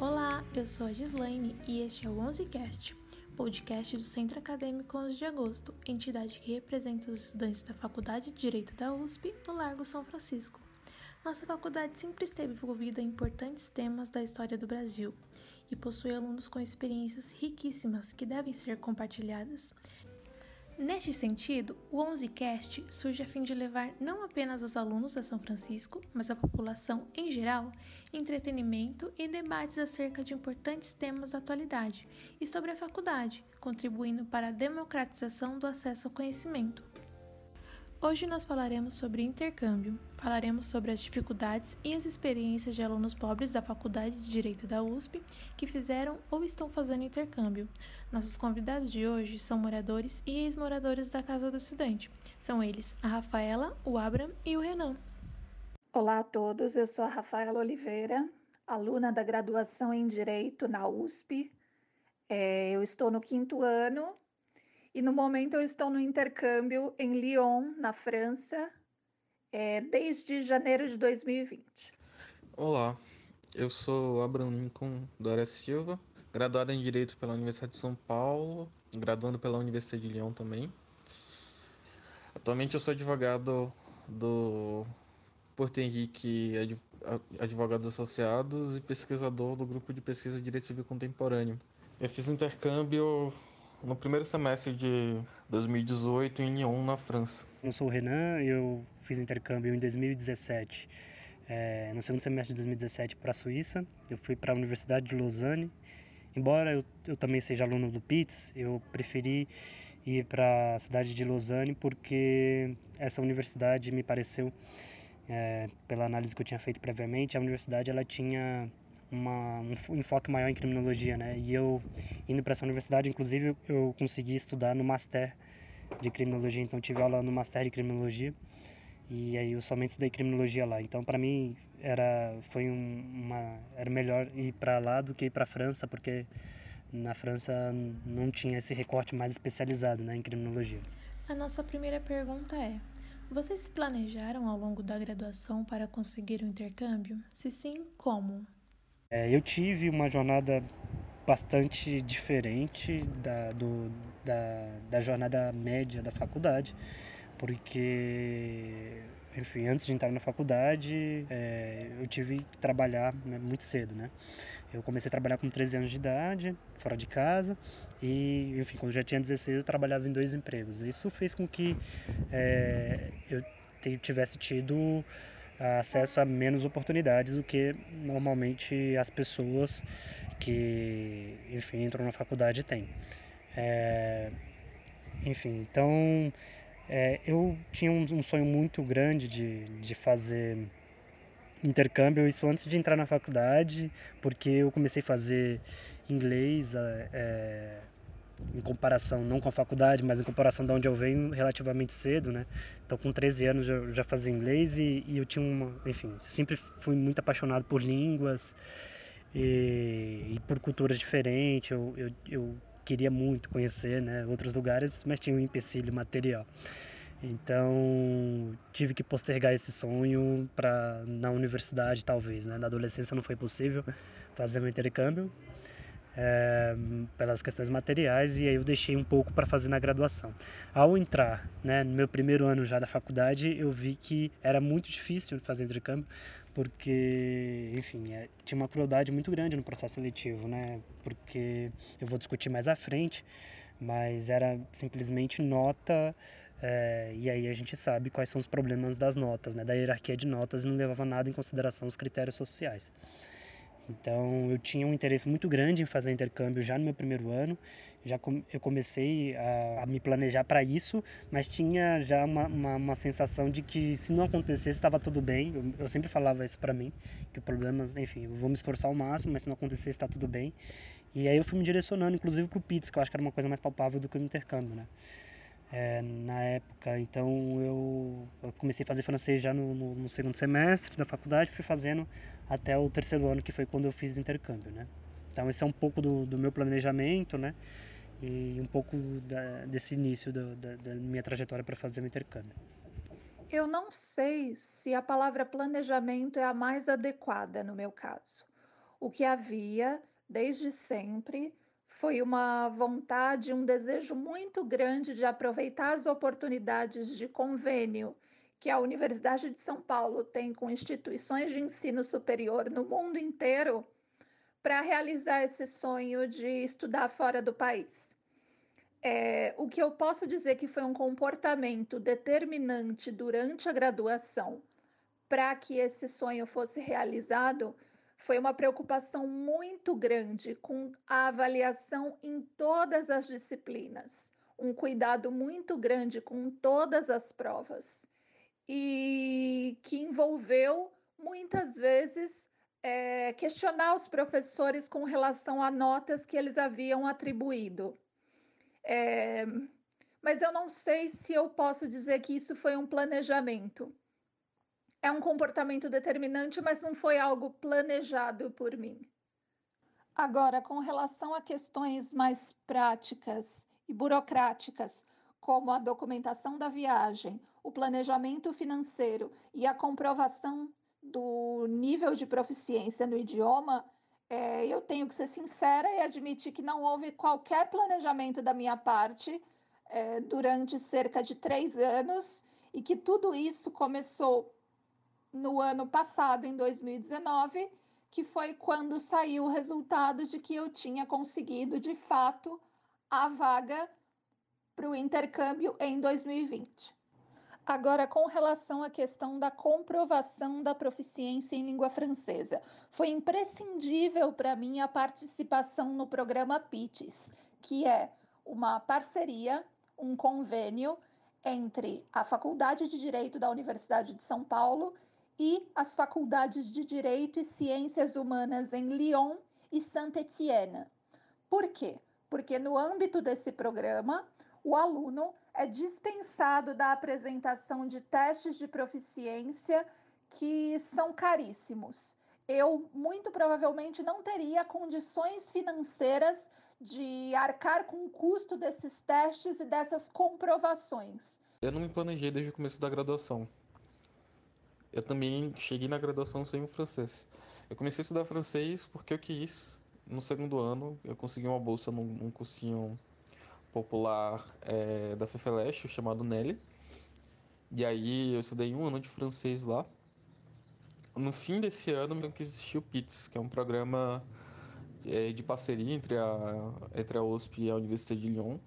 Olá, eu sou a Gislaine e este é o 11cast, podcast do Centro Acadêmico 11 de Agosto, entidade que representa os estudantes da Faculdade de Direito da USP no Largo São Francisco. Nossa faculdade sempre esteve envolvida em importantes temas da história do Brasil e possui alunos com experiências riquíssimas que devem ser compartilhadas. Neste sentido, o 11cast surge a fim de levar não apenas aos alunos da São Francisco, mas à população em geral, entretenimento e debates acerca de importantes temas da atualidade e sobre a faculdade, contribuindo para a democratização do acesso ao conhecimento. Hoje nós falaremos sobre intercâmbio, falaremos sobre as dificuldades e as experiências de alunos pobres da Faculdade de Direito da USP que fizeram ou estão fazendo intercâmbio. Nossos convidados de hoje são moradores e ex-moradores da Casa do Estudante. São eles a Rafaela, o Abram e o Renan. Olá a todos, eu sou a Rafaela Oliveira, aluna da graduação em Direito na USP. É, eu estou no quinto ano e no momento eu estou no intercâmbio em Lyon, na França, é, desde janeiro de 2020. Olá, eu sou Abraham Lincoln Dória Silva, graduado em Direito pela Universidade de São Paulo, graduando pela Universidade de Lyon também. Atualmente eu sou advogado do Porto Henrique Advogados Associados e pesquisador do grupo de pesquisa de Direito Civil Contemporâneo. Eu fiz intercâmbio no primeiro semestre de 2018 em Lyon, na França. Eu sou o Renan, eu fiz intercâmbio em 2017, é, no segundo semestre de 2017 para a Suíça. Eu fui para a Universidade de Lausanne. Embora eu, eu também seja aluno do PITS, eu preferi ir para a cidade de Lausanne porque essa universidade me pareceu, é, pela análise que eu tinha feito previamente, a universidade ela tinha uma, um enfoque maior em criminologia, né? E eu, indo para essa universidade, inclusive, eu consegui estudar no Master de Criminologia, então tive aula no Master de Criminologia e aí eu somente estudei criminologia lá. Então, para mim, era foi um, uma era melhor ir para lá do que ir para França, porque na França não tinha esse recorte mais especializado, né, em criminologia. A nossa primeira pergunta é: vocês se planejaram ao longo da graduação para conseguir o um intercâmbio? Se sim, como? É, eu tive uma jornada bastante diferente da, do, da, da jornada média da faculdade, porque, enfim, antes de entrar na faculdade, é, eu tive que trabalhar né, muito cedo, né? Eu comecei a trabalhar com 13 anos de idade, fora de casa, e, enfim, quando já tinha 16, eu trabalhava em dois empregos. Isso fez com que é, eu tivesse tido acesso a menos oportunidades do que normalmente as pessoas que, enfim, entram na faculdade têm. É, enfim, então é, eu tinha um, um, sonho muito grande de, de fazer intercâmbio, isso antes de entrar na faculdade, porque eu comecei a fazer inglês é, em comparação, não com a faculdade, mas em comparação de onde eu venho, relativamente cedo, né? Então, com 13 anos eu já fazia inglês e, e eu tinha uma, enfim, sempre fui muito apaixonado por línguas e, e por culturas diferentes. Eu, eu, eu, queria muito conhecer, né, outros lugares, mas tinha um empecilho material. Então, tive que postergar esse sonho para na universidade, talvez, né? Na adolescência não foi possível fazer meu intercâmbio, é, pelas questões materiais e aí eu deixei um pouco para fazer na graduação. Ao entrar, né, no meu primeiro ano já da faculdade, eu vi que era muito difícil fazer intercâmbio porque, enfim, é, tinha uma crueldade muito grande no processo seletivo, né? Porque eu vou discutir mais à frente, mas era simplesmente nota é, e aí a gente sabe quais são os problemas das notas, né? Da hierarquia de notas e não levava nada em consideração os critérios sociais. Então eu tinha um interesse muito grande em fazer intercâmbio já no meu primeiro ano. Já com, eu comecei a, a me planejar para isso, mas tinha já uma, uma, uma, sensação de que se não acontecesse estava tudo bem. Eu, eu sempre falava isso para mim, que o problema, enfim, eu vou me esforçar ao máximo, mas se não acontecer está tudo bem. E aí eu fui me direcionando, inclusive para o PITS, que eu acho que era uma coisa mais palpável do que o intercâmbio, né? É, na época. Então eu, eu, comecei a fazer francês já no, no, no, segundo semestre da faculdade, fui fazendo até o terceiro ano, que foi quando eu fiz intercâmbio, né? Então esse é um pouco do, do meu planejamento, né? E um pouco da, desse início do, da, da minha trajetória para fazer o intercâmbio. Eu não sei se a palavra planejamento é a mais adequada no meu caso. O que havia desde sempre foi uma vontade, um desejo muito grande de aproveitar as oportunidades de convênio que a Universidade de São Paulo tem com instituições de ensino superior no mundo inteiro para realizar esse sonho de estudar fora do país. É, o que eu posso dizer que foi um comportamento determinante durante a graduação para que esse sonho fosse realizado foi uma preocupação muito grande com a avaliação em todas as disciplinas, um cuidado muito grande com todas as provas, e que envolveu muitas vezes é, questionar os professores com relação a notas que eles haviam atribuído. É, mas eu não sei se eu posso dizer que isso foi um planejamento é um comportamento determinante, mas não foi algo planejado por mim. Agora, com relação a questões mais práticas e burocráticas, como a documentação da viagem, o planejamento financeiro e a comprovação do nível de proficiência no idioma, é, eu tenho que ser sincera e admitir que não houve qualquer planejamento da minha parte é, durante cerca de três anos e que tudo isso começou no ano passado, em 2019, que foi quando saiu o resultado de que eu tinha conseguido de fato a vaga para o intercâmbio em 2020. Agora, com relação à questão da comprovação da proficiência em língua francesa, foi imprescindível para mim a participação no programa PITES, que é uma parceria, um convênio entre a Faculdade de Direito da Universidade de São Paulo e as faculdades de Direito e Ciências Humanas em Lyon e Saint-Étienne. Por quê? Porque no âmbito desse programa, o aluno é dispensado da apresentação de testes de proficiência que são caríssimos. Eu muito provavelmente não teria condições financeiras de arcar com o custo desses testes e dessas comprovações. Eu não me planejei desde o começo da graduação eu também cheguei na graduação sem o francês. Eu comecei a estudar francês porque eu quis. No segundo ano, eu consegui uma bolsa num, num cursinho popular é, da FEFELESH, chamado Nelly. E aí eu estudei um ano de francês lá. No fim desse ano, que existiu o PITS, que é um programa é, de parceria entre a, entre a USP e a Universidade de Lyon,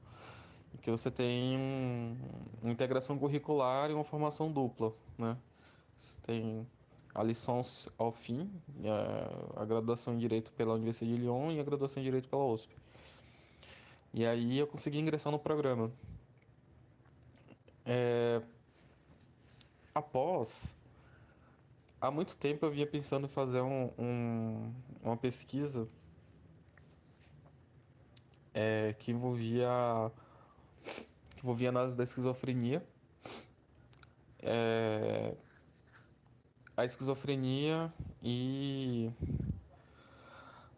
que você tem um, uma integração curricular e uma formação dupla, né? Tem a licença ao fim, a, a graduação em Direito pela Universidade de Lyon e a graduação em Direito pela USP. E aí eu consegui ingressar no programa. É... Após, há muito tempo eu vinha pensando em fazer um, um, uma pesquisa é, que envolvia que envolvia análise da esquizofrenia. É, a esquizofrenia e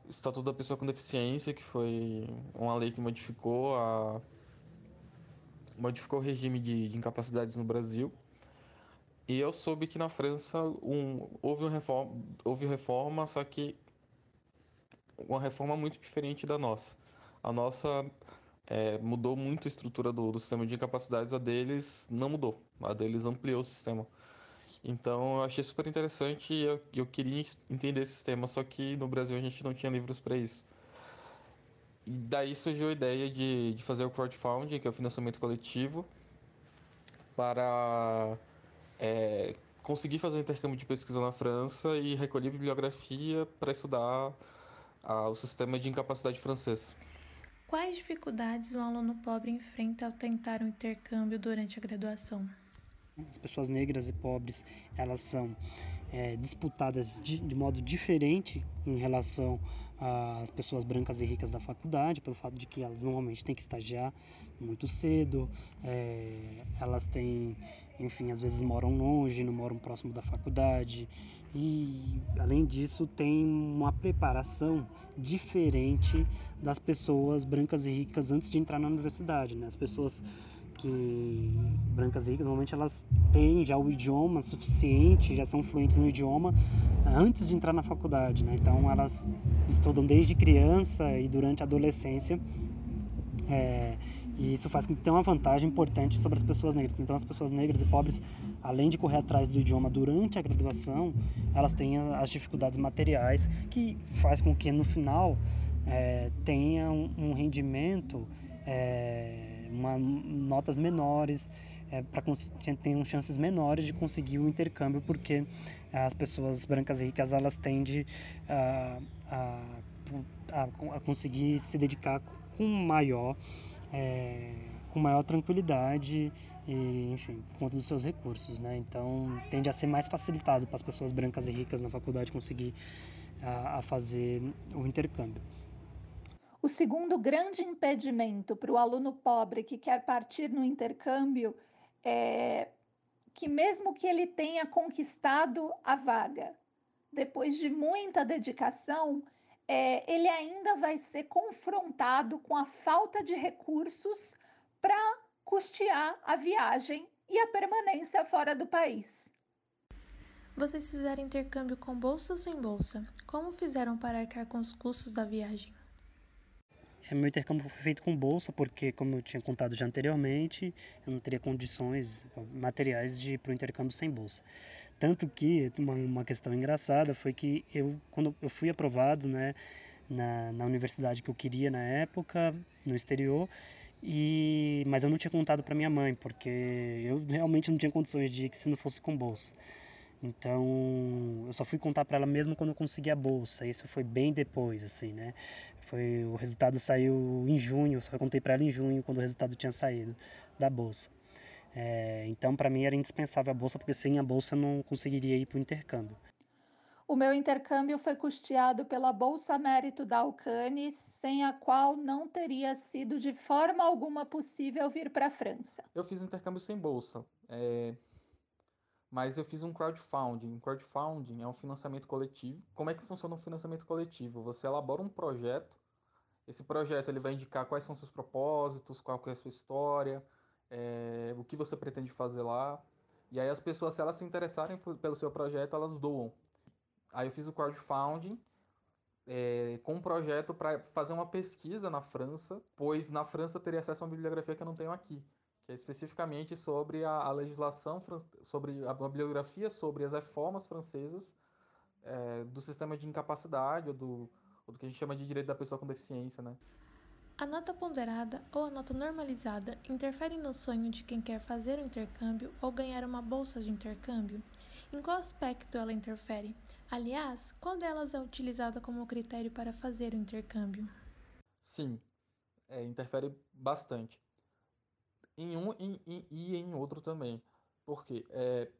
o Estatuto da Pessoa com Deficiência, que foi uma lei que modificou a modificou o regime de, de incapacidades no Brasil. E eu soube que na França um, houve, uma reforma, houve reforma, só que uma reforma muito diferente da nossa. A nossa é, mudou muito a estrutura do, do sistema de incapacidades, a deles não mudou. A deles ampliou o sistema. Então eu achei super interessante e eu, eu queria entender esse sistema, só que no Brasil a gente não tinha livros para isso. E daí surgiu a ideia de, de fazer o crowdfunding, que é o financiamento coletivo, para é, conseguir fazer um intercâmbio de pesquisa na França e recolher bibliografia para estudar a, o sistema de incapacidade francês. Quais dificuldades um aluno pobre enfrenta ao tentar um intercâmbio durante a graduação? As pessoas negras e pobres elas são é, disputadas de, de, modo diferente em relação às pessoas brancas e ricas da faculdade, pelo fato de que elas normalmente têm que estagiar muito cedo, é, elas têm, enfim, às vezes moram longe, não moram próximo da faculdade e, além disso, tem uma preparação diferente das pessoas brancas e ricas antes de entrar na universidade, né? As pessoas que brancas ricas normalmente elas têm já o idioma suficiente, já são fluentes no idioma antes de entrar na faculdade, né? Então elas estudam desde criança e durante a adolescência. É, e isso faz com que tenha uma vantagem importante sobre as pessoas negras. Então, as pessoas negras e pobres, além de correr atrás do idioma durante a graduação, elas têm as dificuldades materiais, que faz com que no final é, tenha um, um rendimento, é, uma, notas menores, é, para tenham chances menores de conseguir o intercâmbio, porque as pessoas brancas e ricas elas tendem a, a, a, a conseguir se dedicar com maior é, com maior tranquilidade e, enfim, por conta dos seus recursos, né? Então, tende a ser mais facilitado para as pessoas brancas e ricas na faculdade conseguir a, a fazer o intercâmbio. O segundo grande impedimento para o aluno pobre que quer partir no intercâmbio é que, mesmo que ele tenha conquistado a vaga, depois de muita dedicação, é, ele ainda vai ser confrontado com a falta de recursos para custear a viagem e a permanência fora do país. Vocês fizeram intercâmbio com bolsa ou sem bolsa? Como fizeram para arcar com os custos da viagem? É, meu intercâmbio foi feito com bolsa, porque, como eu tinha contado já anteriormente, eu não teria condições materiais de para o intercâmbio sem bolsa. Tanto que uma, uma questão engraçada foi que eu, quando eu fui aprovado né, na, na universidade que eu queria na época, no exterior, e, mas eu não tinha contado para minha mãe, porque eu realmente não tinha condições de ir se não fosse com bolsa. Então, eu só fui contar para ela mesmo quando eu consegui a bolsa. Isso foi bem depois, assim, né? Foi o resultado saiu em junho, só contei para ela em junho quando o resultado tinha saído da bolsa. É, então, para mim era indispensável a bolsa, porque sem a bolsa eu não conseguiria ir para o intercâmbio. O meu intercâmbio foi custeado pela Bolsa Mérito da Alcane, sem a qual não teria sido de forma alguma possível vir para a França. Eu fiz intercâmbio sem bolsa, é... mas eu fiz um crowdfunding. Crowdfunding é um financiamento coletivo. Como é que funciona um financiamento coletivo? Você elabora um projeto. Esse projeto ele vai indicar quais são seus propósitos, qual é a sua história, é, o que você pretende fazer lá. E aí as pessoas, se elas se interessarem pelo seu projeto, elas doam. Aí eu fiz o crowdfunding é, com um projeto para fazer uma pesquisa na França, pois na França teria acesso a uma bibliografia que eu não tenho aqui, que é especificamente sobre a, a legislação, sobre a bibliografia sobre as reformas francesas é, do sistema de incapacidade ou do, ou do que a gente chama de direito da pessoa com deficiência, né? A nota ponderada ou a nota normalizada interfere no sonho de quem quer fazer o intercâmbio ou ganhar uma bolsa de intercâmbio? Em qual aspecto ela interfere? Aliás, qual delas é utilizada como critério para fazer o intercâmbio? Sim, é, interfere bastante. Em um e em outro também. Porque é,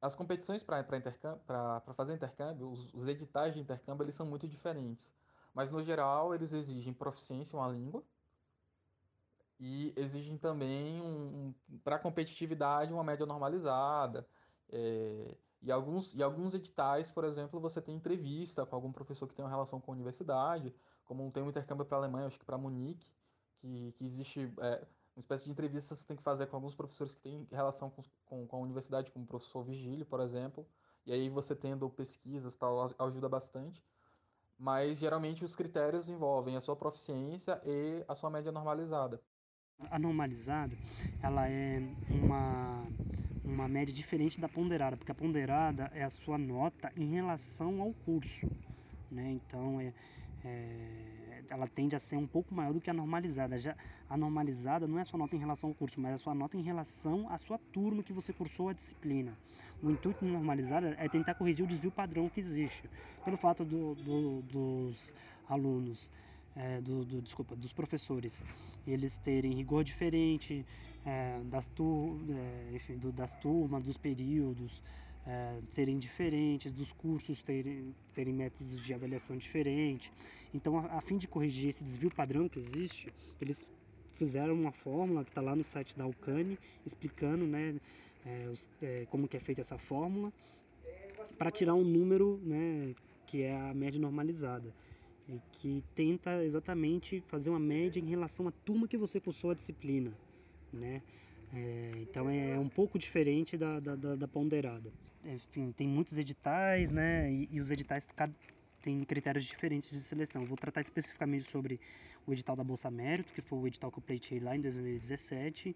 as competições para fazer intercâmbio, os, os editais de intercâmbio, eles são muito diferentes. Mas, no geral, eles exigem proficiência em uma língua e exigem também, um, um para competitividade, uma média normalizada. É, e, alguns, e alguns editais, por exemplo, você tem entrevista com algum professor que tem uma relação com a universidade, como tem um intercâmbio para a Alemanha, acho que para Munique, que, que existe é, uma espécie de entrevista que você tem que fazer com alguns professores que têm relação com, com, com a universidade, como o professor Vigílio, por exemplo. E aí você tendo pesquisas tal, ajuda bastante mas geralmente os critérios envolvem a sua proficiência e a sua média normalizada. A normalizada, ela é uma, uma média diferente da ponderada, porque a ponderada é a sua nota em relação ao curso, né? Então, é, é, ela tende a ser um pouco maior do que a normalizada. Já a normalizada não é a sua nota em relação ao curso, mas a sua nota em relação à sua turma que você cursou a disciplina. O intuito de normalizada é tentar corrigir o desvio padrão que existe, pelo fato do, do, dos alunos, é, do, do, desculpa, dos professores, eles terem rigor diferente é, das, é, enfim, das turmas, dos períodos, é, serem diferentes, dos cursos terem, terem métodos de avaliação diferentes. Então, a, a, fim de corrigir esse desvio padrão que existe, eles fizeram uma fórmula que está lá no site da Alcane, explicando né, é, os, é, como que é feita essa fórmula, para tirar um número né, que é a média normalizada, e que tenta exatamente fazer uma média em relação à turma que você cursou a disciplina. Né? É, então é um pouco diferente da, da, da, da ponderada. Enfim, tem muitos editais, né? E, e os editais têm critérios diferentes de seleção. Vou tratar especificamente sobre o edital da Bolsa Mérito, que foi o edital que eu pleitei lá em 2017,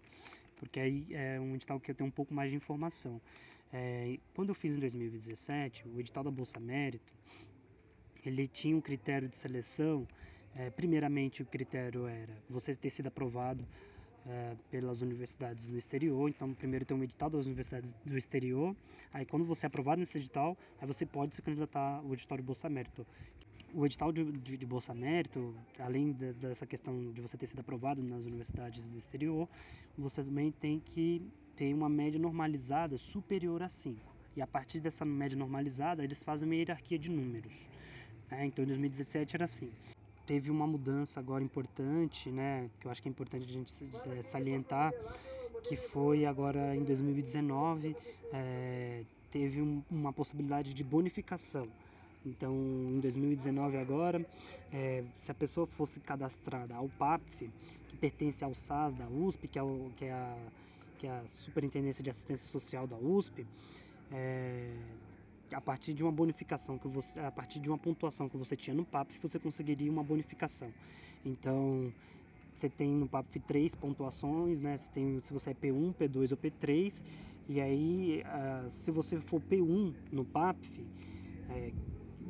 porque aí é um edital que eu tenho um pouco mais de informação. É, quando eu fiz em 2017, o edital da Bolsa Mérito, ele tinha um critério de seleção. É, primeiramente, o critério era você ter sido aprovado é, pelas universidades no exterior. Então, primeiro tem um edital das universidades do exterior. Aí, quando você é aprovado nesse edital, aí você pode se candidatar ao edital de Bolsa Mérito. O edital de, de, de Bolsa Mérito, além de, dessa questão de você ter sido aprovado nas universidades do exterior, você também tem que ter uma média normalizada superior a 5. E a partir dessa média normalizada, eles fazem uma hierarquia de números. Né? Então, em 2017 era assim teve uma mudança agora importante, né, que eu acho que é importante a gente salientar, que foi agora em 2019, é, teve um, uma possibilidade de bonificação. Então, em 2019 agora, é, se a pessoa fosse cadastrada ao PAPF, que pertence ao SAS da USP, que é, o, que é, a, que é a Superintendência de Assistência Social da USP, é, a partir de uma bonificação que você, a partir de uma pontuação que você tinha no PAP, você conseguiria uma bonificação. Então, você tem no PAP três pontuações, né? Você tem se você é P1, P2 ou P3, e aí uh, se você for P1 no PAP, é,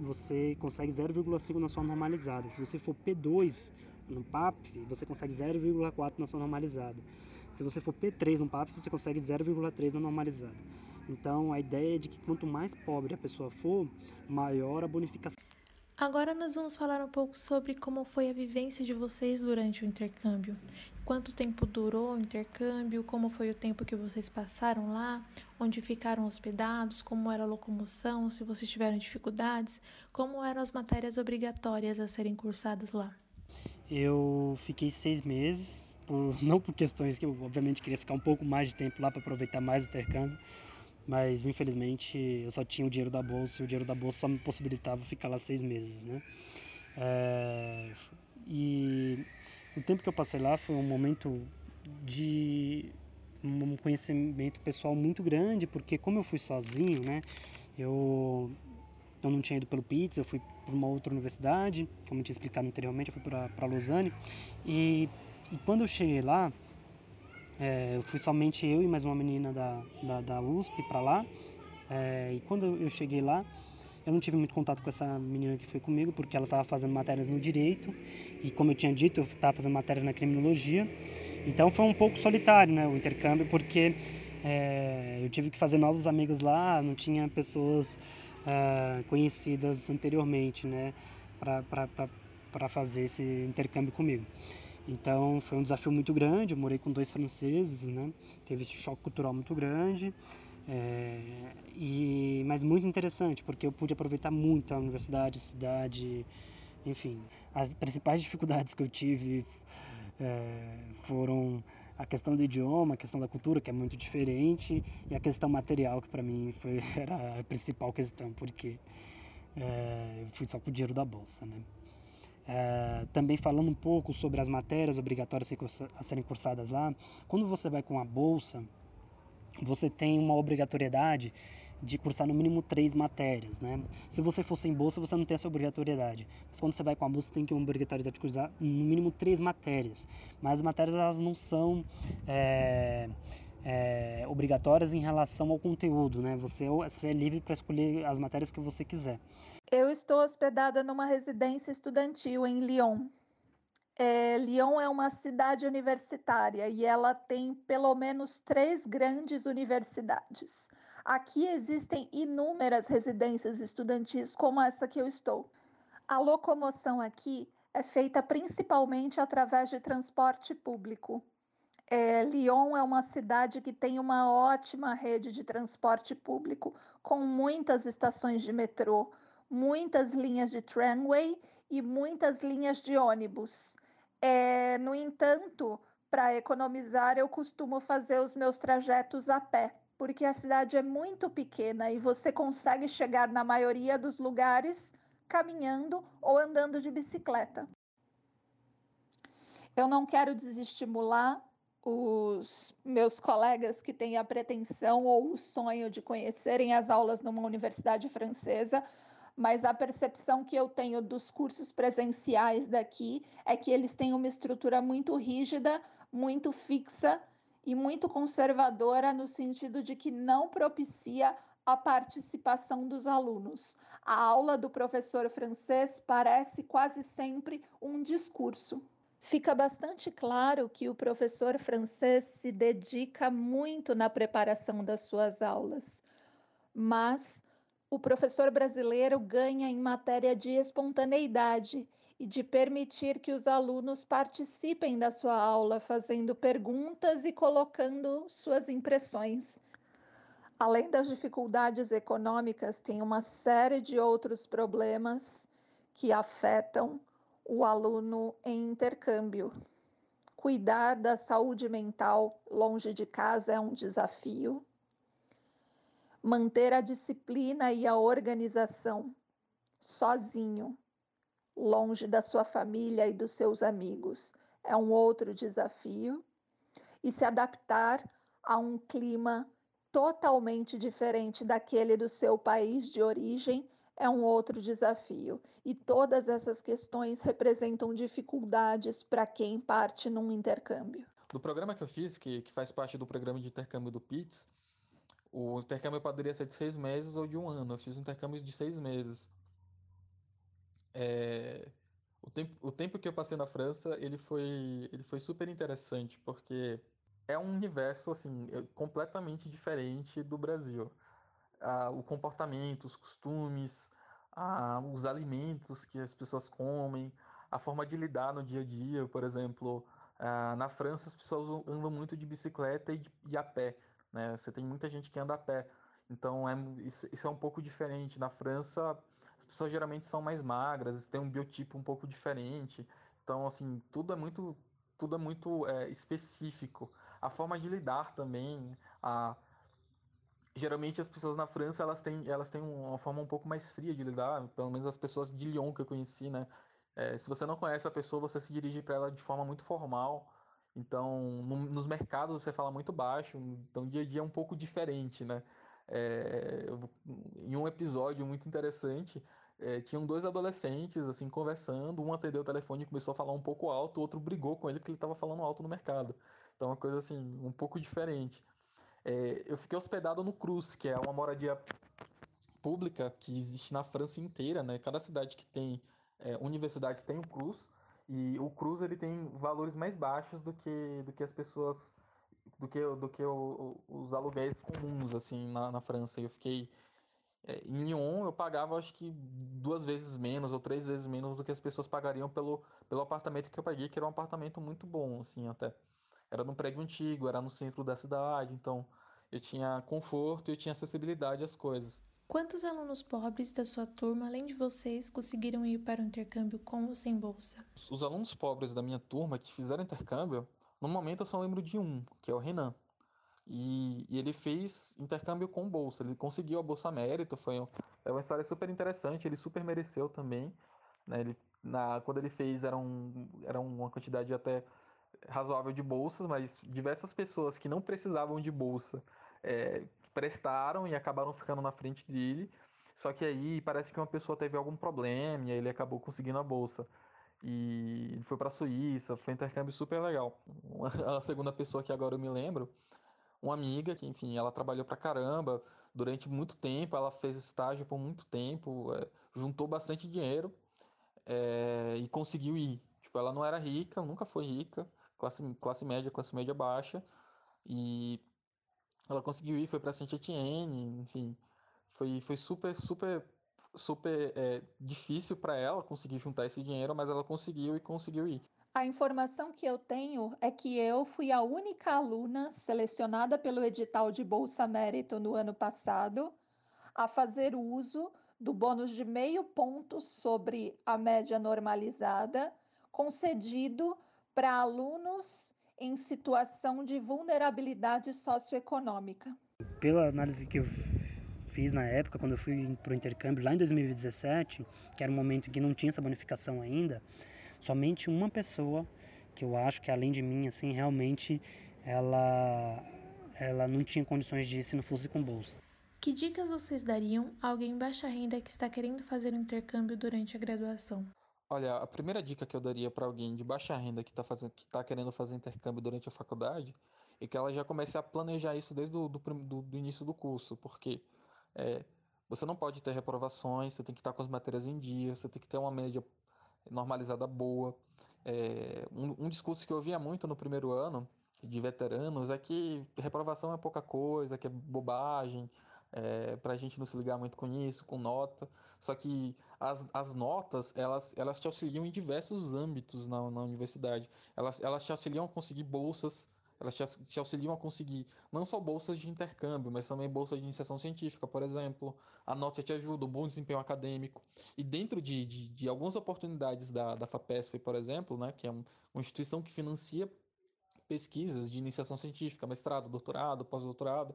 você consegue 0,5 na sua normalizada. Se você for P2 no PAP, você consegue 0,4 na sua normalizada. Se você for P3 no PAP, você consegue 0,3 na normalizada. Então, a ideia é de que quanto mais pobre a pessoa for, maior a bonificação. Agora nós vamos falar um pouco sobre como foi a vivência de vocês durante o intercâmbio. Quanto tempo durou o intercâmbio, como foi o tempo que vocês passaram lá, onde ficaram hospedados, como era a locomoção, se vocês tiveram dificuldades, como eram as matérias obrigatórias a serem cursadas lá. Eu fiquei seis meses, não por questões que eu obviamente queria ficar um pouco mais de tempo lá para aproveitar mais o intercâmbio, mas infelizmente eu só tinha o dinheiro da bolsa e o dinheiro da bolsa só me possibilitava ficar lá seis meses, né? É, e o tempo que eu passei lá foi um momento de um conhecimento pessoal muito grande, porque como eu fui sozinho, né? Eu, eu não tinha ido pelo PITS, eu fui para uma outra universidade, como eu tinha explicado anteriormente, eu fui para Lausanne, e, e quando eu cheguei lá, é, eu fui somente eu e mais uma menina da, da, da USP para lá. É, e quando eu cheguei lá, eu não tive muito contato com essa menina que foi comigo, porque ela estava fazendo matérias no direito. E como eu tinha dito, eu estava fazendo matéria na criminologia. Então foi um pouco solitário né, o intercâmbio, porque é, eu tive que fazer novos amigos lá, não tinha pessoas é, conhecidas anteriormente né, para fazer esse intercâmbio comigo. Então foi um desafio muito grande. Eu morei com dois franceses, né? Teve esse choque cultural muito grande. É, e, mas muito interessante, porque eu pude aproveitar muito a universidade, a cidade, enfim. As principais dificuldades que eu tive é, foram a questão do idioma, a questão da cultura, que é muito diferente, e a questão material, que para mim foi, era a principal questão, porque é, eu fui só com o dinheiro da bolsa, né? É, também falando um pouco sobre as matérias obrigatórias a serem cursadas lá, quando você vai com a bolsa, você tem uma obrigatoriedade de cursar no mínimo três matérias, né? Se você for sem bolsa, você não tem essa obrigatoriedade. Mas quando você vai com a bolsa, tem que uma obrigatoriedade de cursar no mínimo três matérias. Mas as matérias elas não são é, é, obrigatórias em relação ao conteúdo, né? Você, você é livre para escolher as matérias que você quiser. Eu estou hospedada numa residência estudantil em Lyon. É, Lyon é uma cidade universitária e ela tem pelo menos três grandes universidades. Aqui existem inúmeras residências estudantis como essa que eu estou. A locomoção aqui é feita principalmente através de transporte público. É, Lyon é uma cidade que tem uma ótima rede de transporte público, com muitas estações de metrô, muitas linhas de tramway e muitas linhas de ônibus. É, no entanto, para economizar, eu costumo fazer os meus trajetos a pé, porque a cidade é muito pequena e você consegue chegar na maioria dos lugares caminhando ou andando de bicicleta. Eu não quero desestimular os meus colegas que têm a pretensão ou o sonho de conhecerem as aulas numa universidade francesa, mas a percepção que eu tenho dos cursos presenciais daqui é que eles têm uma estrutura muito rígida, muito fixa e muito conservadora, no sentido de que não propicia a participação dos alunos. A aula do professor francês parece quase sempre um discurso. Fica bastante claro que o professor francês se dedica muito na preparação das suas aulas, mas o professor brasileiro ganha em matéria de espontaneidade e de permitir que os alunos participem da sua aula, fazendo perguntas e colocando suas impressões. Além das dificuldades econômicas, tem uma série de outros problemas que afetam o aluno em intercâmbio. Cuidar da saúde mental longe de casa é um desafio manter a disciplina e a organização sozinho, longe da sua família e dos seus amigos, é um outro desafio. E se adaptar a um clima totalmente diferente daquele do seu país de origem é um outro desafio. E todas essas questões representam dificuldades para quem parte num intercâmbio. Do programa que eu fiz, que, que faz parte do programa de intercâmbio do PITS, o intercâmbio poderia ser de seis meses ou de um ano. Eu fiz um intercâmbio de seis meses. É... O, tempo, o tempo que eu passei na França, ele foi, ele foi super interessante, porque é um universo assim completamente diferente do Brasil. Ah, o comportamento, os costumes, ah, os alimentos que as pessoas comem, a forma de lidar no dia a dia, por exemplo. Na França, as pessoas andam muito de bicicleta e, de, e a pé né? Você tem muita gente que anda a pé. Então é, isso, isso é um pouco diferente. Na França, as pessoas geralmente são mais magras, têm um biotipo um pouco diferente. Então, assim, tudo é muito, tudo é muito é, específico. A forma de lidar também, a, geralmente as pessoas na França elas têm, elas têm uma forma um pouco mais fria de lidar, pelo menos as pessoas de Lyon que eu conheci, né? É, se você não conhece a pessoa, você se dirige para ela de forma muito formal. Então, no, nos mercados você fala muito baixo, então o dia a dia é um pouco diferente, né? É, em um episódio muito interessante, é, tinham dois adolescentes assim conversando, um atendeu o telefone e começou a falar um pouco alto, o outro brigou com ele porque ele estava falando alto no mercado. Então, é uma coisa assim, um pouco diferente. É, eu fiquei hospedado no Cruz, que é uma moradia pública que existe na França inteira, né? Cada cidade que tem é, universidade tem um Cruz. E o Cruz ele tem valores mais baixos do que, do que as pessoas do que, do que o, os aluguéis comuns assim na, na França. Eu fiquei é, em Lyon eu pagava acho que duas vezes menos ou três vezes menos do que as pessoas pagariam pelo, pelo apartamento que eu paguei, que era um apartamento muito bom assim até. Era num prédio antigo, era no centro da cidade, então eu tinha conforto e eu tinha acessibilidade às coisas. Quantos alunos pobres da sua turma, além de vocês, conseguiram ir para o intercâmbio com ou sem bolsa? Os alunos pobres da minha turma que fizeram intercâmbio, no momento eu só lembro de um, que é o Renan. E, e ele fez intercâmbio com bolsa, ele conseguiu a bolsa mérito, foi é uma história super interessante, ele super mereceu também. Né? Ele, na, quando ele fez era, um, era uma quantidade até razoável de bolsas, mas diversas pessoas que não precisavam de bolsa é, prestaram e acabaram ficando na frente dele. Só que aí parece que uma pessoa teve algum problema e aí ele acabou conseguindo a bolsa. E ele foi para a Suíça, foi um intercâmbio super legal. A segunda pessoa que agora eu me lembro, uma amiga que, enfim, ela trabalhou pra caramba durante muito tempo, ela fez estágio por muito tempo, é, juntou bastante dinheiro é, e conseguiu ir. Tipo, ela não era rica, nunca foi rica, classe, classe média, classe média baixa, e ela conseguiu ir, foi para Saint-Étienne, enfim, foi, foi super, super, super é, difícil para ela conseguir juntar esse dinheiro, mas ela conseguiu e conseguiu ir. A informação que eu tenho é que eu fui a única aluna selecionada pelo edital de Bolsa Mérito no ano passado a fazer uso do bônus de meio ponto sobre a média normalizada, concedido para alunos em situação de vulnerabilidade socioeconômica. Pela análise que eu fiz na época, quando eu fui para o intercâmbio lá em 2017, que era um momento em que não tinha essa bonificação ainda, somente uma pessoa que eu acho que além de mim, assim, realmente ela, ela não tinha condições de ir se não fosse com bolsa. Que dicas vocês dariam a alguém baixa renda que está querendo fazer um intercâmbio durante a graduação? Olha, a primeira dica que eu daria para alguém de baixa renda que está fazendo, que tá querendo fazer intercâmbio durante a faculdade é que ela já comece a planejar isso desde o do, do, do início do curso, porque é, você não pode ter reprovações, você tem que estar com as matérias em dia, você tem que ter uma média normalizada boa. É, um, um discurso que eu ouvia muito no primeiro ano de veteranos é que reprovação é pouca coisa, que é bobagem, é, para a gente não se ligar muito com isso, com nota. Só que as, as notas, elas, elas te auxiliam em diversos âmbitos na, na universidade. Elas, elas te auxiliam a conseguir bolsas elas te, te auxiliam a conseguir não só bolsas de intercâmbio, mas também bolsas de iniciação científica, por exemplo. A nota te ajuda, um bom desempenho acadêmico. E dentro de, de, de algumas oportunidades da, da FAPESP, por exemplo, né, que é um, uma instituição que financia pesquisas de iniciação científica, mestrado, doutorado, pós-doutorado,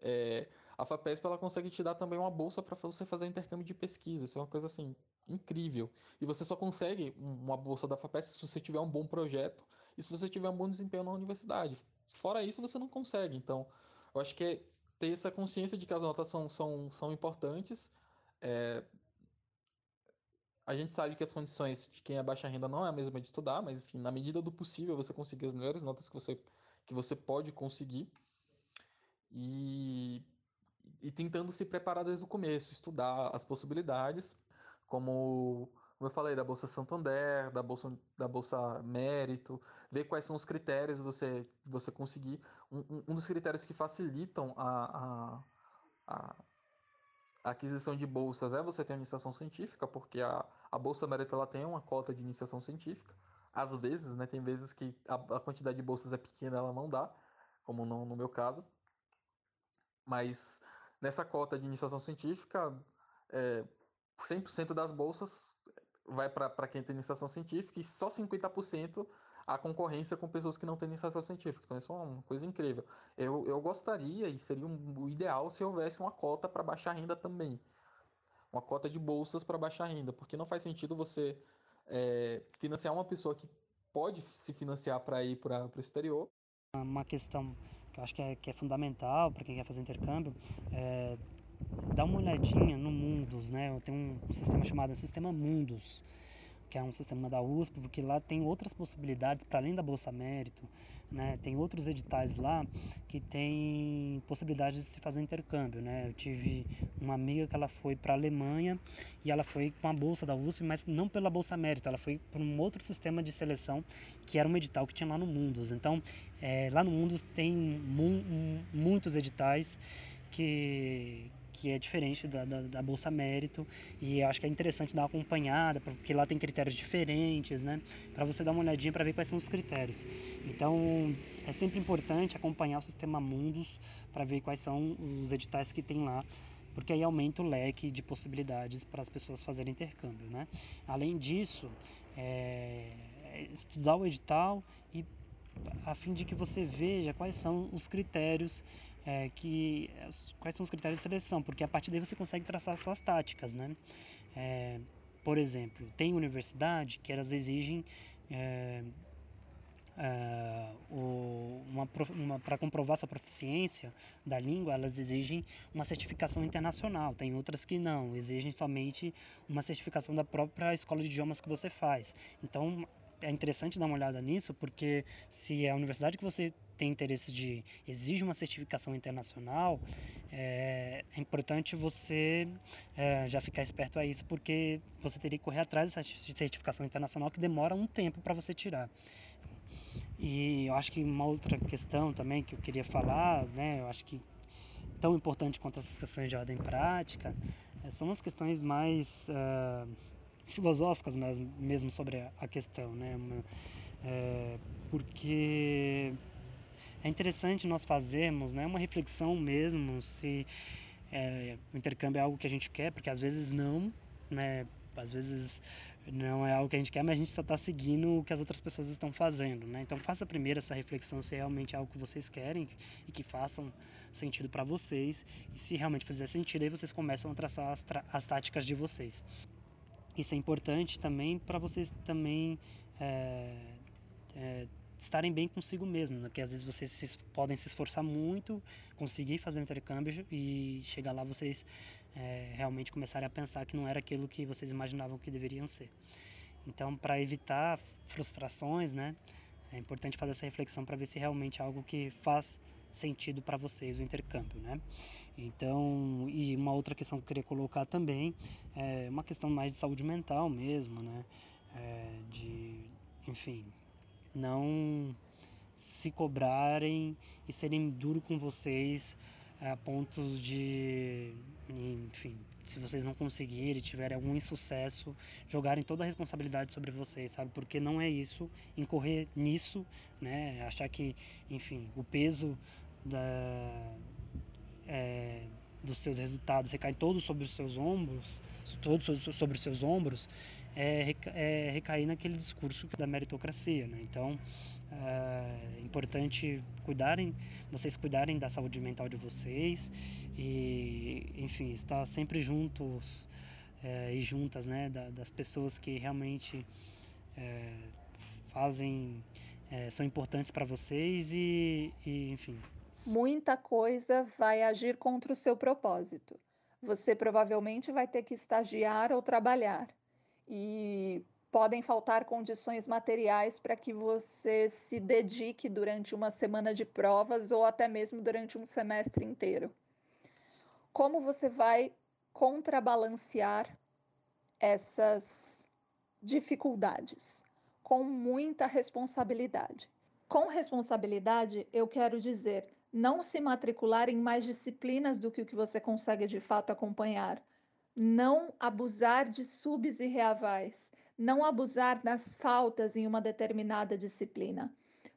é, a FAPESP ela consegue te dar também uma bolsa para você fazer intercâmbio de pesquisa. Isso é uma coisa assim incrível. E você só consegue uma bolsa da FAPESP se você tiver um bom projeto e se você tiver um bom desempenho na universidade. Fora isso, você não consegue. Então, eu acho que é ter essa consciência de que as notas são, são, são importantes. É... A gente sabe que as condições de quem é baixa renda não é a mesma de estudar, mas enfim, na medida do possível você conseguir as melhores notas que você, que você pode conseguir. E, e tentando se preparar desde o começo, estudar as possibilidades, como como eu falei, da Bolsa Santander, da Bolsa, da Bolsa Mérito, ver quais são os critérios você você conseguir. Um, um dos critérios que facilitam a, a, a, aquisição de bolsas é você ter a iniciação científica, porque a, a Bolsa Mérito ela tem uma cota de iniciação científica. Às vezes, né, tem vezes que a, a quantidade de bolsas é pequena, ela não dá, como no, no meu caso. Mas nessa cota de iniciação científica, é, 100% das bolsas vai para quem tem iniciação científica e só 50% a concorrência com pessoas que não têm iniciação científica. Então, isso é uma coisa incrível. Eu, eu gostaria, e seria um, o ideal, se houvesse uma cota para baixa renda também. Uma cota de bolsas para baixa renda, porque não faz sentido você é, financiar uma pessoa que pode se financiar para ir para o exterior. Uma questão que eu acho que é, que é fundamental para quem quer fazer intercâmbio é dá uma olhadinha no Mundus, né? Tem um, um sistema chamado Sistema Mundus, que é um sistema da USP, porque lá tem outras possibilidades para além da Bolsa Mérito, né? Tem outros editais lá que tem possibilidades de se fazer intercâmbio, né? Eu tive uma amiga que ela foi para a Alemanha e ela foi com a bolsa da USP, mas não pela Bolsa Mérito, ela foi por um outro sistema de seleção que era um edital que tinha lá no Mundus. Então, é, lá no Mundus tem mu muitos editais que que é diferente da, da, da, Bolsa Mérito e acho que é interessante dar uma acompanhada, porque lá tem critérios diferentes, né? Para você dar uma olhadinha para ver quais são os critérios. Então é sempre importante acompanhar o sistema Mundus para ver quais são os editais que tem lá, porque aí aumenta o leque de possibilidades para as pessoas fazerem intercâmbio, né? Além disso, é, estudar o edital e a fim de que você veja quais são os critérios é, que quais são os critérios de seleção, porque a partir daí você consegue traçar suas táticas, né? É, por exemplo, tem universidade que elas exigem é, é uma, uma para comprovar sua proficiência da língua, elas exigem uma certificação internacional. Tem outras que não, exigem somente uma certificação da própria escola de idiomas que você faz. Então, é interessante dar uma olhada nisso, porque se a universidade que você tem interesse de exige uma certificação internacional, é, é importante você é, já ficar esperto a isso, porque você teria que correr atrás dessa certificação internacional que demora um tempo para você tirar. E eu acho que uma outra questão também que eu queria falar, né, eu acho que tão importante quanto essas questões de ordem prática, é, são as questões mais uh, filosóficas mesmo, mesmo sobre a questão, né? Uma, é, porque é interessante nós fazermos né, uma reflexão mesmo se é, o intercâmbio é algo que a gente quer, porque às vezes não, né? Às vezes não é algo que a gente quer, mas a gente só está seguindo o que as outras pessoas estão fazendo, né? Então faça primeiro essa reflexão se é realmente algo que vocês querem e que façam sentido para vocês. E se realmente fizer sentido, aí vocês começam a traçar as, as táticas de vocês. Isso é importante também para vocês também é, é, estarem bem consigo mesmo, né? que às vezes vocês se, podem se esforçar muito, conseguir fazer o intercâmbio e chegar lá vocês é, realmente começarem a pensar que não era aquilo que vocês imaginavam que deveriam ser. Então, para evitar frustrações, né, é importante fazer essa reflexão para ver se realmente é algo que faz sentido para vocês o intercâmbio, né? Então, e uma outra questão que eu queria colocar também é uma questão mais de saúde mental mesmo, né? É, de, enfim, não se cobrarem e serem duro com vocês a ponto de, enfim, se vocês não conseguirem, tiverem algum insucesso, jogarem toda a responsabilidade sobre vocês, sabe? Porque não é isso, incorrer nisso, né? Achar que, enfim, o peso da, é, dos seus resultados recai todos sobre os seus ombros, todos sobre os seus ombros, é, é recair naquele discurso da meritocracia, né? Então, é importante cuidarem, vocês cuidarem da saúde mental de vocês e, enfim, estar sempre juntos é, e juntas, né, da, das pessoas que realmente é, fazem, é, são importantes para vocês e, e, enfim, muita coisa vai agir contra o seu propósito. Você provavelmente vai ter que estagiar ou trabalhar. E podem faltar condições materiais para que você se dedique durante uma semana de provas ou até mesmo durante um semestre inteiro. Como você vai contrabalancear essas dificuldades? Com muita responsabilidade. Com responsabilidade, eu quero dizer não se matricular em mais disciplinas do que o que você consegue de fato acompanhar, não abusar de subs e reavais, não abusar das faltas em uma determinada disciplina.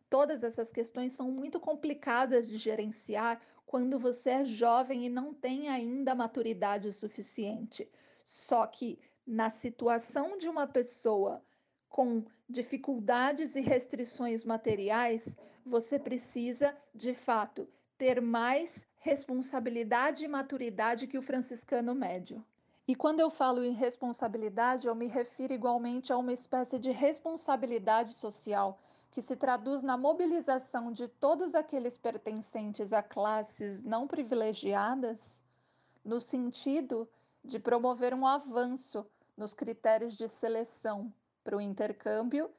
Todas essas questões são muito complicadas de gerenciar quando você é jovem e não tem ainda maturidade suficiente. Só que na situação de uma pessoa com dificuldades e restrições materiais, você precisa, de fato, ter mais responsabilidade e maturidade que o franciscano médio. E quando eu falo em responsabilidade, eu me refiro igualmente a uma espécie de responsabilidade social que se traduz na mobilização de todos aqueles pertencentes a classes não privilegiadas, no sentido de promover um avanço nos critérios de seleção para o intercâmbio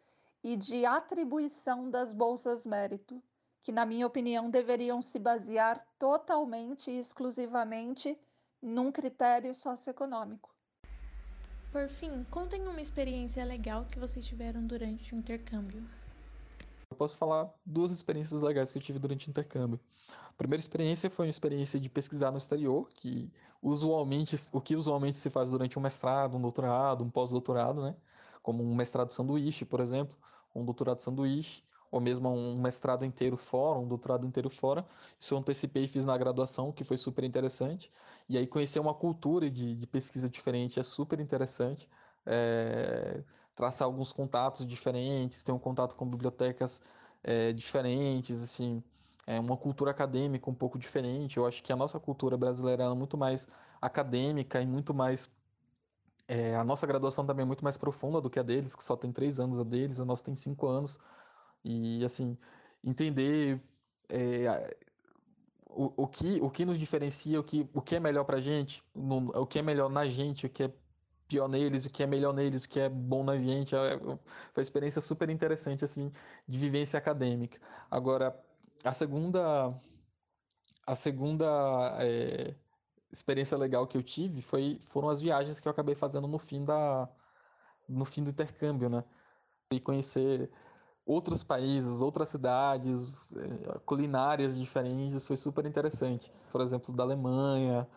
e de atribuição das bolsas mérito, que, na minha opinião, deveriam se basear totalmente e exclusivamente num critério socioeconômico. Por fim, contem uma experiência legal que vocês tiveram durante o intercâmbio. Eu posso falar duas experiências legais que eu tive durante o intercâmbio. A primeira experiência foi uma experiência de pesquisar no exterior, que usualmente o que usualmente se faz durante um mestrado, um doutorado, um pós-doutorado, né? Como um mestrado sanduíche, por exemplo, um doutorado sanduíche, ou mesmo um mestrado inteiro fora, um doutorado inteiro fora. Isso eu antecipei e fiz na graduação, que foi super interessante. E aí conhecer uma cultura de, de pesquisa diferente é super interessante. É, traçar alguns contatos diferentes, ter um contato com bibliotecas é, diferentes, assim, é uma cultura acadêmica um pouco diferente. Eu acho que a nossa cultura brasileira é muito mais acadêmica e muito mais é, a nossa graduação também é muito mais profunda do que a deles, que só tem três anos a deles, a nossa tem cinco anos. E, assim, entender é, o, o, que, o que nos diferencia, o que, o que é melhor pra gente, no, o que é melhor na gente, o que é pior neles, o que é melhor neles, o que é bom na gente. É, foi uma experiência super interessante, assim, de vivência acadêmica. Agora, a segunda... A segunda... É, experiência legal que eu tive foi, foram as viagens que eu acabei fazendo no fim da no fim do intercâmbio, né? E conhecer outros países, outras cidades, eh, culinárias diferentes, foi super interessante. Por exemplo, da Alemanha,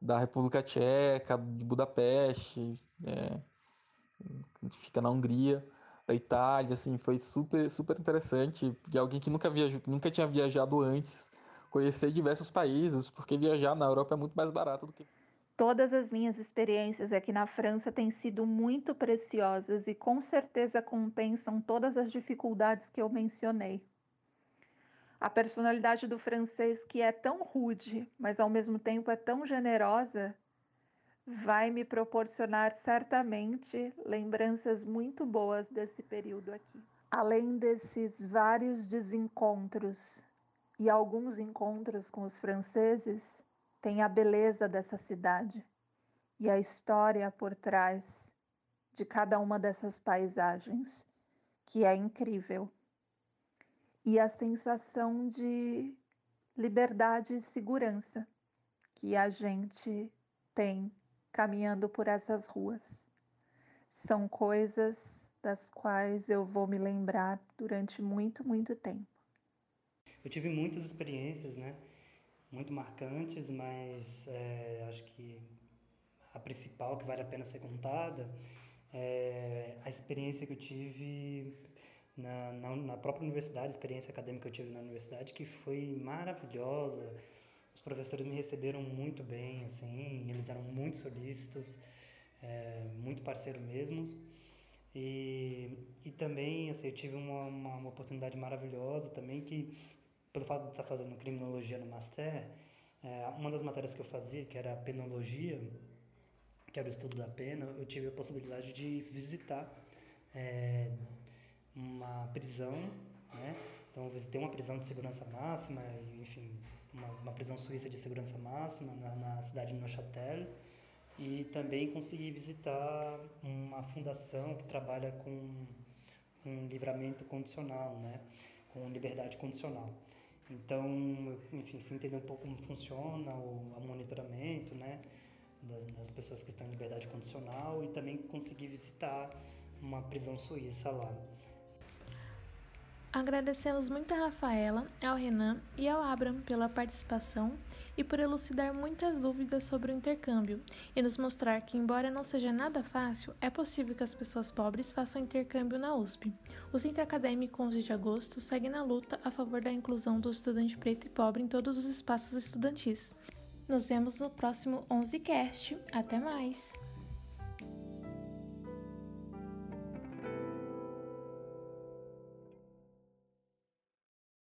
da República Tcheca, de Budapeste, é, fica na Hungria, da Itália, assim, foi super super interessante. De alguém que nunca viajou, nunca tinha viajado antes conhecer diversos países, porque viajar na Europa é muito mais barato do que. Todas as minhas experiências aqui na França têm sido muito preciosas e com certeza compensam todas as dificuldades que eu mencionei. A personalidade do francês, que é tão rude, mas ao mesmo tempo é tão generosa, vai me proporcionar certamente lembranças muito boas desse período aqui. além desses vários desencontros e alguns encontros com os franceses, tem a beleza dessa cidade e a história por trás de cada uma dessas paisagens, que é incrível. E a sensação de liberdade e segurança que a gente tem caminhando por essas ruas. São coisas das quais eu vou me lembrar durante muito, muito tempo. Eu tive muitas experiências, né? Muito marcantes, mas é, acho que a principal que vale a pena ser contada é a experiência que eu tive na, na, na, própria universidade, a experiência acadêmica que eu tive na universidade, que foi maravilhosa. Os professores me receberam muito bem, assim, eles eram muito solícitos, é, muito parceiro mesmo. E, e também, assim, eu tive uma, uma, uma, oportunidade maravilhosa também que, pelo fato de estar fazendo criminologia no Master, é, uma das matérias que eu fazia, que era a penologia, que era o estudo da pena, eu tive a possibilidade de visitar é, uma prisão, né? Então eu visitei uma prisão de segurança máxima, enfim, uma, uma prisão suíça de segurança máxima na, na cidade de Neuchâtel e também consegui visitar uma fundação que trabalha com, com livramento condicional, né? Com liberdade condicional. Então, enfim, fui entender um pouco como funciona o, o monitoramento, né? das pessoas que estão em liberdade condicional e também consegui visitar uma prisão suíça lá. Agradecemos muito a Rafaela, ao Renan e ao Abram pela participação e por elucidar muitas dúvidas sobre o intercâmbio e nos mostrar que, embora não seja nada fácil, é possível que as pessoas pobres façam intercâmbio na USP. O Centro Acadêmico 11 de Agosto segue na luta a favor da inclusão do estudante preto e pobre em todos os espaços estudantis. Nos vemos no próximo 11cast. Até mais!